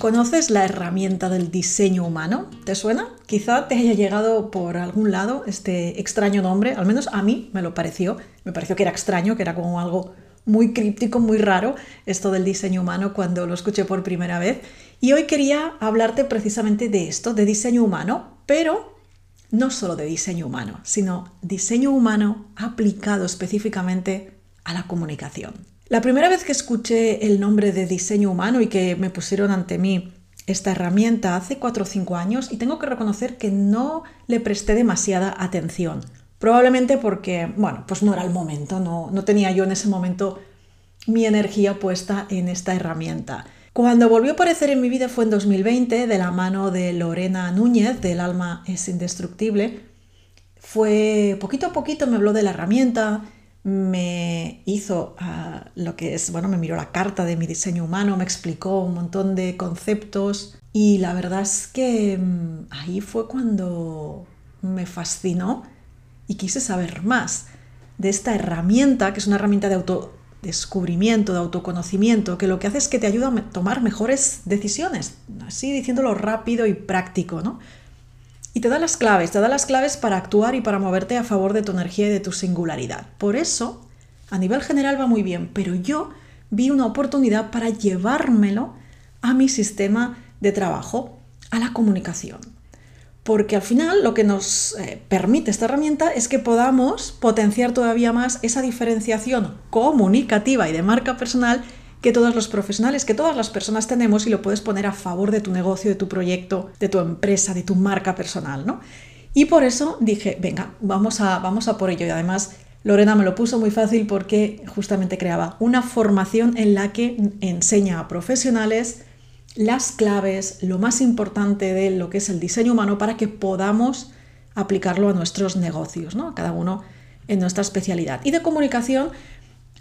¿Conoces la herramienta del diseño humano? ¿Te suena? Quizá te haya llegado por algún lado este extraño nombre, al menos a mí me lo pareció. Me pareció que era extraño, que era como algo muy críptico, muy raro, esto del diseño humano cuando lo escuché por primera vez. Y hoy quería hablarte precisamente de esto, de diseño humano, pero no solo de diseño humano, sino diseño humano aplicado específicamente a la comunicación. La primera vez que escuché el nombre de diseño humano y que me pusieron ante mí esta herramienta hace 4 o 5 años y tengo que reconocer que no le presté demasiada atención. Probablemente porque, bueno, pues no era el momento, no, no tenía yo en ese momento mi energía puesta en esta herramienta. Cuando volvió a aparecer en mi vida fue en 2020, de la mano de Lorena Núñez, del Alma es Indestructible. Fue poquito a poquito me habló de la herramienta, me hizo ah, lo que es, bueno, me miró la carta de mi diseño humano, me explicó un montón de conceptos y la verdad es que mm, ahí fue cuando me fascinó y quise saber más de esta herramienta, que es una herramienta de autodescubrimiento, de autoconocimiento, que lo que hace es que te ayuda a tomar mejores decisiones, así diciéndolo rápido y práctico, ¿no? Y te da las claves, te da las claves para actuar y para moverte a favor de tu energía y de tu singularidad. Por eso, a nivel general va muy bien, pero yo vi una oportunidad para llevármelo a mi sistema de trabajo, a la comunicación. Porque al final lo que nos eh, permite esta herramienta es que podamos potenciar todavía más esa diferenciación comunicativa y de marca personal que todos los profesionales, que todas las personas tenemos y lo puedes poner a favor de tu negocio, de tu proyecto, de tu empresa, de tu marca personal, ¿no? Y por eso dije, venga, vamos a, vamos a por ello. Y además, Lorena me lo puso muy fácil porque justamente creaba una formación en la que enseña a profesionales las claves, lo más importante de lo que es el diseño humano para que podamos aplicarlo a nuestros negocios, ¿no? Cada uno en nuestra especialidad. Y de comunicación,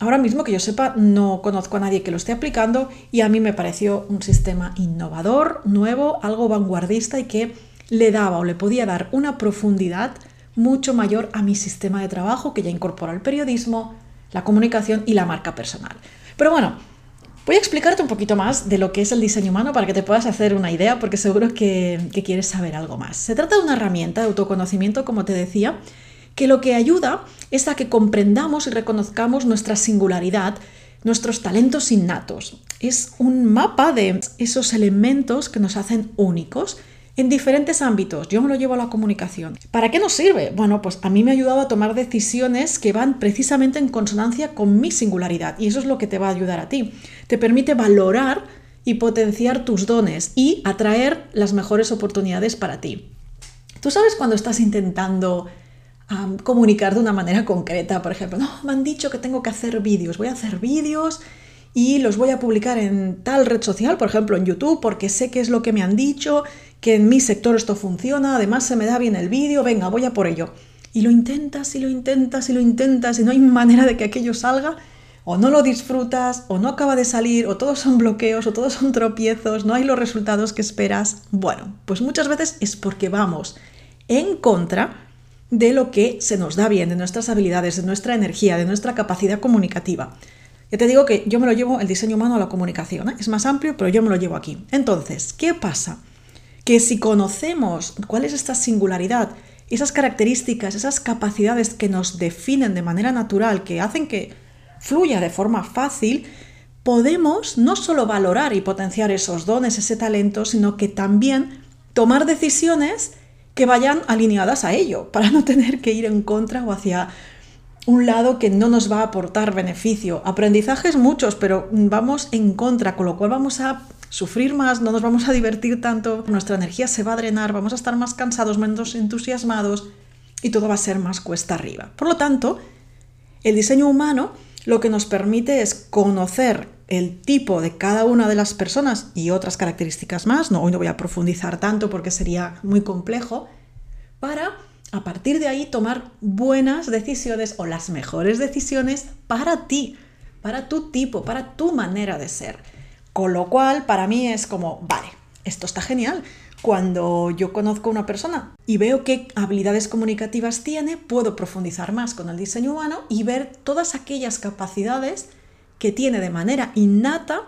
Ahora mismo que yo sepa, no conozco a nadie que lo esté aplicando y a mí me pareció un sistema innovador, nuevo, algo vanguardista y que le daba o le podía dar una profundidad mucho mayor a mi sistema de trabajo que ya incorpora el periodismo, la comunicación y la marca personal. Pero bueno, voy a explicarte un poquito más de lo que es el diseño humano para que te puedas hacer una idea porque seguro que, que quieres saber algo más. Se trata de una herramienta de autoconocimiento, como te decía, que lo que ayuda es a que comprendamos y reconozcamos nuestra singularidad, nuestros talentos innatos. Es un mapa de esos elementos que nos hacen únicos en diferentes ámbitos. Yo me lo llevo a la comunicación. ¿Para qué nos sirve? Bueno, pues a mí me ha ayudado a tomar decisiones que van precisamente en consonancia con mi singularidad y eso es lo que te va a ayudar a ti. Te permite valorar y potenciar tus dones y atraer las mejores oportunidades para ti. Tú sabes cuando estás intentando comunicar de una manera concreta. Por ejemplo, no, me han dicho que tengo que hacer vídeos, voy a hacer vídeos y los voy a publicar en tal red social, por ejemplo en YouTube, porque sé que es lo que me han dicho, que en mi sector esto funciona, además se me da bien el vídeo, venga, voy a por ello. Y lo intentas y lo intentas y lo intentas y no hay manera de que aquello salga, o no lo disfrutas, o no acaba de salir, o todos son bloqueos, o todos son tropiezos, no hay los resultados que esperas. Bueno, pues muchas veces es porque vamos en contra de lo que se nos da bien, de nuestras habilidades, de nuestra energía, de nuestra capacidad comunicativa. Ya te digo que yo me lo llevo el diseño humano a la comunicación, ¿eh? es más amplio, pero yo me lo llevo aquí. Entonces, ¿qué pasa? Que si conocemos cuál es esta singularidad, esas características, esas capacidades que nos definen de manera natural, que hacen que fluya de forma fácil, podemos no solo valorar y potenciar esos dones, ese talento, sino que también tomar decisiones que vayan alineadas a ello, para no tener que ir en contra o hacia un lado que no nos va a aportar beneficio. Aprendizajes muchos, pero vamos en contra, con lo cual vamos a sufrir más, no nos vamos a divertir tanto, nuestra energía se va a drenar, vamos a estar más cansados, menos entusiasmados y todo va a ser más cuesta arriba. Por lo tanto, el diseño humano lo que nos permite es conocer el tipo de cada una de las personas y otras características más, no, hoy no voy a profundizar tanto porque sería muy complejo, para a partir de ahí tomar buenas decisiones o las mejores decisiones para ti, para tu tipo, para tu manera de ser. Con lo cual, para mí es como, vale, esto está genial. Cuando yo conozco a una persona y veo qué habilidades comunicativas tiene, puedo profundizar más con el diseño humano y ver todas aquellas capacidades que tiene de manera innata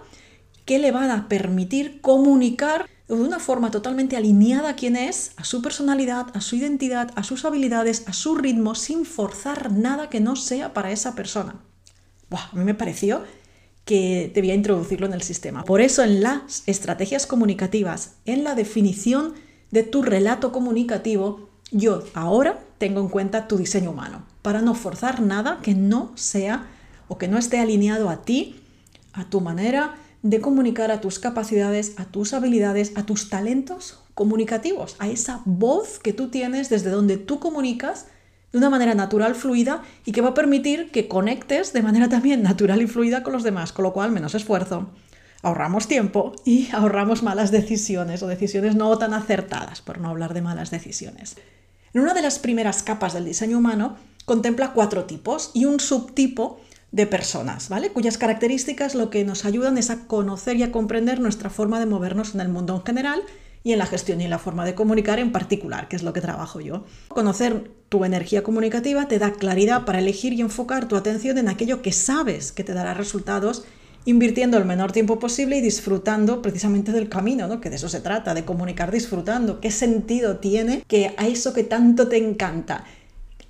que le van a permitir comunicar de una forma totalmente alineada a quién es, a su personalidad, a su identidad, a sus habilidades, a su ritmo, sin forzar nada que no sea para esa persona. a mí me pareció que debía introducirlo en el sistema. Por eso en las estrategias comunicativas, en la definición de tu relato comunicativo, yo ahora tengo en cuenta tu diseño humano, para no forzar nada que no sea o que no esté alineado a ti, a tu manera de comunicar, a tus capacidades, a tus habilidades, a tus talentos comunicativos, a esa voz que tú tienes desde donde tú comunicas de una manera natural, fluida y que va a permitir que conectes de manera también natural y fluida con los demás, con lo cual menos esfuerzo, ahorramos tiempo y ahorramos malas decisiones o decisiones no tan acertadas, por no hablar de malas decisiones. En una de las primeras capas del diseño humano contempla cuatro tipos y un subtipo de personas, ¿vale? Cuyas características lo que nos ayudan es a conocer y a comprender nuestra forma de movernos en el mundo en general y en la gestión y en la forma de comunicar en particular, que es lo que trabajo yo. Conocer tu energía comunicativa te da claridad para elegir y enfocar tu atención en aquello que sabes que te dará resultados, invirtiendo el menor tiempo posible y disfrutando precisamente del camino, ¿no? que de eso se trata, de comunicar disfrutando. ¿Qué sentido tiene que a eso que tanto te encanta,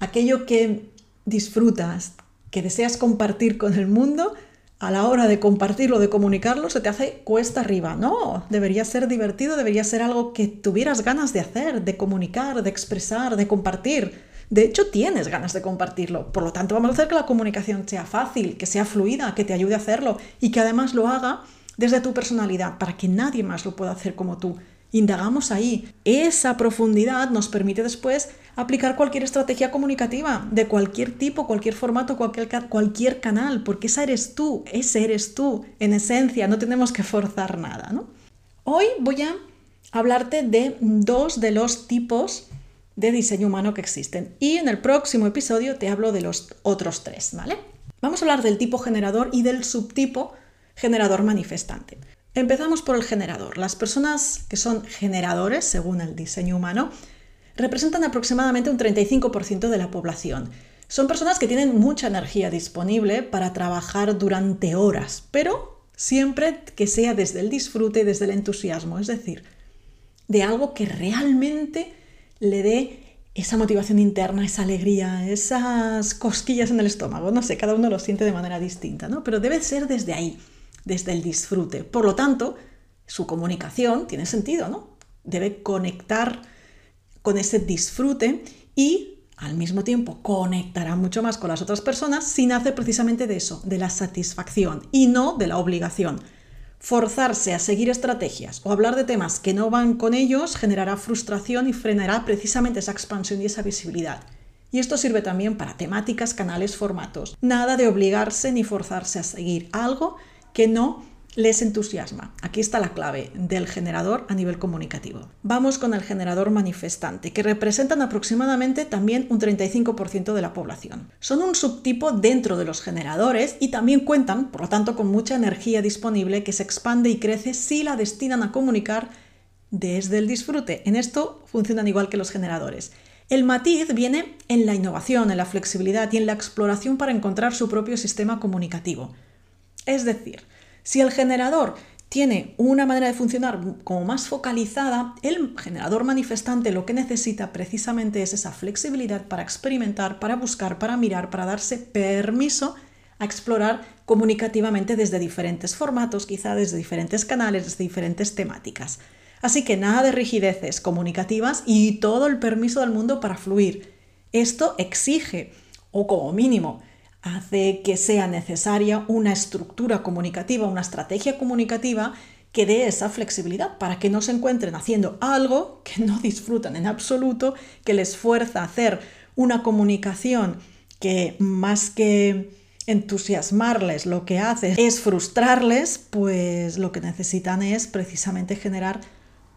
aquello que disfrutas, que deseas compartir con el mundo, a la hora de compartirlo, de comunicarlo, se te hace cuesta arriba. No, debería ser divertido, debería ser algo que tuvieras ganas de hacer, de comunicar, de expresar, de compartir. De hecho, tienes ganas de compartirlo. Por lo tanto, vamos a hacer que la comunicación sea fácil, que sea fluida, que te ayude a hacerlo y que además lo haga desde tu personalidad, para que nadie más lo pueda hacer como tú. Indagamos ahí. Esa profundidad nos permite después aplicar cualquier estrategia comunicativa, de cualquier tipo, cualquier formato, cualquier, cualquier canal, porque esa eres tú, ese eres tú, en esencia, no tenemos que forzar nada. ¿no? Hoy voy a hablarte de dos de los tipos de diseño humano que existen y en el próximo episodio te hablo de los otros tres, ¿vale? Vamos a hablar del tipo generador y del subtipo generador manifestante. Empezamos por el generador. Las personas que son generadores, según el diseño humano, representan aproximadamente un 35% de la población. Son personas que tienen mucha energía disponible para trabajar durante horas, pero siempre que sea desde el disfrute desde el entusiasmo, es decir, de algo que realmente le dé esa motivación interna, esa alegría, esas cosquillas en el estómago, no sé, cada uno lo siente de manera distinta, ¿no? Pero debe ser desde ahí, desde el disfrute. Por lo tanto, su comunicación tiene sentido, ¿no? Debe conectar con ese disfrute y al mismo tiempo conectará mucho más con las otras personas si nace precisamente de eso, de la satisfacción y no de la obligación. Forzarse a seguir estrategias o hablar de temas que no van con ellos generará frustración y frenará precisamente esa expansión y esa visibilidad. Y esto sirve también para temáticas, canales, formatos. Nada de obligarse ni forzarse a seguir algo que no les entusiasma. Aquí está la clave del generador a nivel comunicativo. Vamos con el generador manifestante, que representan aproximadamente también un 35% de la población. Son un subtipo dentro de los generadores y también cuentan, por lo tanto, con mucha energía disponible que se expande y crece si la destinan a comunicar desde el disfrute. En esto funcionan igual que los generadores. El matiz viene en la innovación, en la flexibilidad y en la exploración para encontrar su propio sistema comunicativo. Es decir, si el generador tiene una manera de funcionar como más focalizada, el generador manifestante lo que necesita precisamente es esa flexibilidad para experimentar, para buscar, para mirar, para darse permiso a explorar comunicativamente desde diferentes formatos, quizá desde diferentes canales, desde diferentes temáticas. Así que nada de rigideces comunicativas y todo el permiso del mundo para fluir. Esto exige, o como mínimo, hace que sea necesaria una estructura comunicativa, una estrategia comunicativa que dé esa flexibilidad para que no se encuentren haciendo algo que no disfrutan en absoluto, que les fuerza a hacer una comunicación que más que entusiasmarles lo que hace es frustrarles, pues lo que necesitan es precisamente generar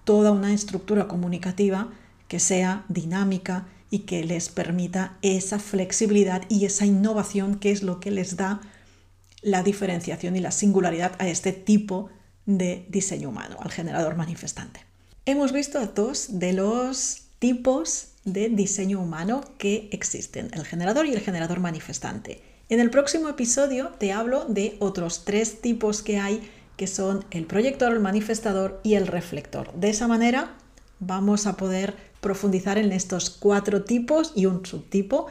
toda una estructura comunicativa que sea dinámica y que les permita esa flexibilidad y esa innovación que es lo que les da la diferenciación y la singularidad a este tipo de diseño humano, al generador manifestante. Hemos visto dos de los tipos de diseño humano que existen, el generador y el generador manifestante. En el próximo episodio te hablo de otros tres tipos que hay que son el proyector, el manifestador y el reflector. De esa manera vamos a poder profundizar en estos cuatro tipos y un subtipo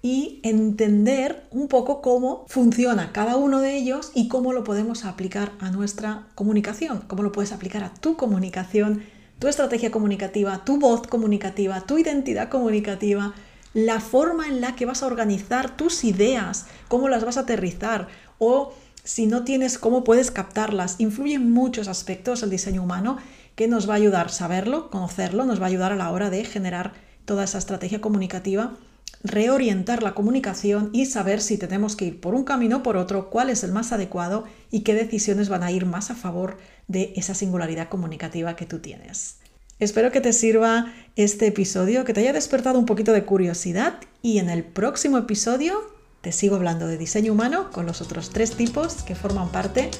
y entender un poco cómo funciona cada uno de ellos y cómo lo podemos aplicar a nuestra comunicación, cómo lo puedes aplicar a tu comunicación, tu estrategia comunicativa, tu voz comunicativa, tu identidad comunicativa, la forma en la que vas a organizar tus ideas, cómo las vas a aterrizar o si no tienes cómo puedes captarlas. Influyen muchos aspectos el diseño humano que nos va a ayudar saberlo, conocerlo, nos va a ayudar a la hora de generar toda esa estrategia comunicativa, reorientar la comunicación y saber si tenemos que ir por un camino o por otro, cuál es el más adecuado y qué decisiones van a ir más a favor de esa singularidad comunicativa que tú tienes. Espero que te sirva este episodio, que te haya despertado un poquito de curiosidad y en el próximo episodio te sigo hablando de diseño humano con los otros tres tipos que forman parte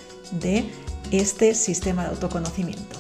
de este sistema de autoconocimiento.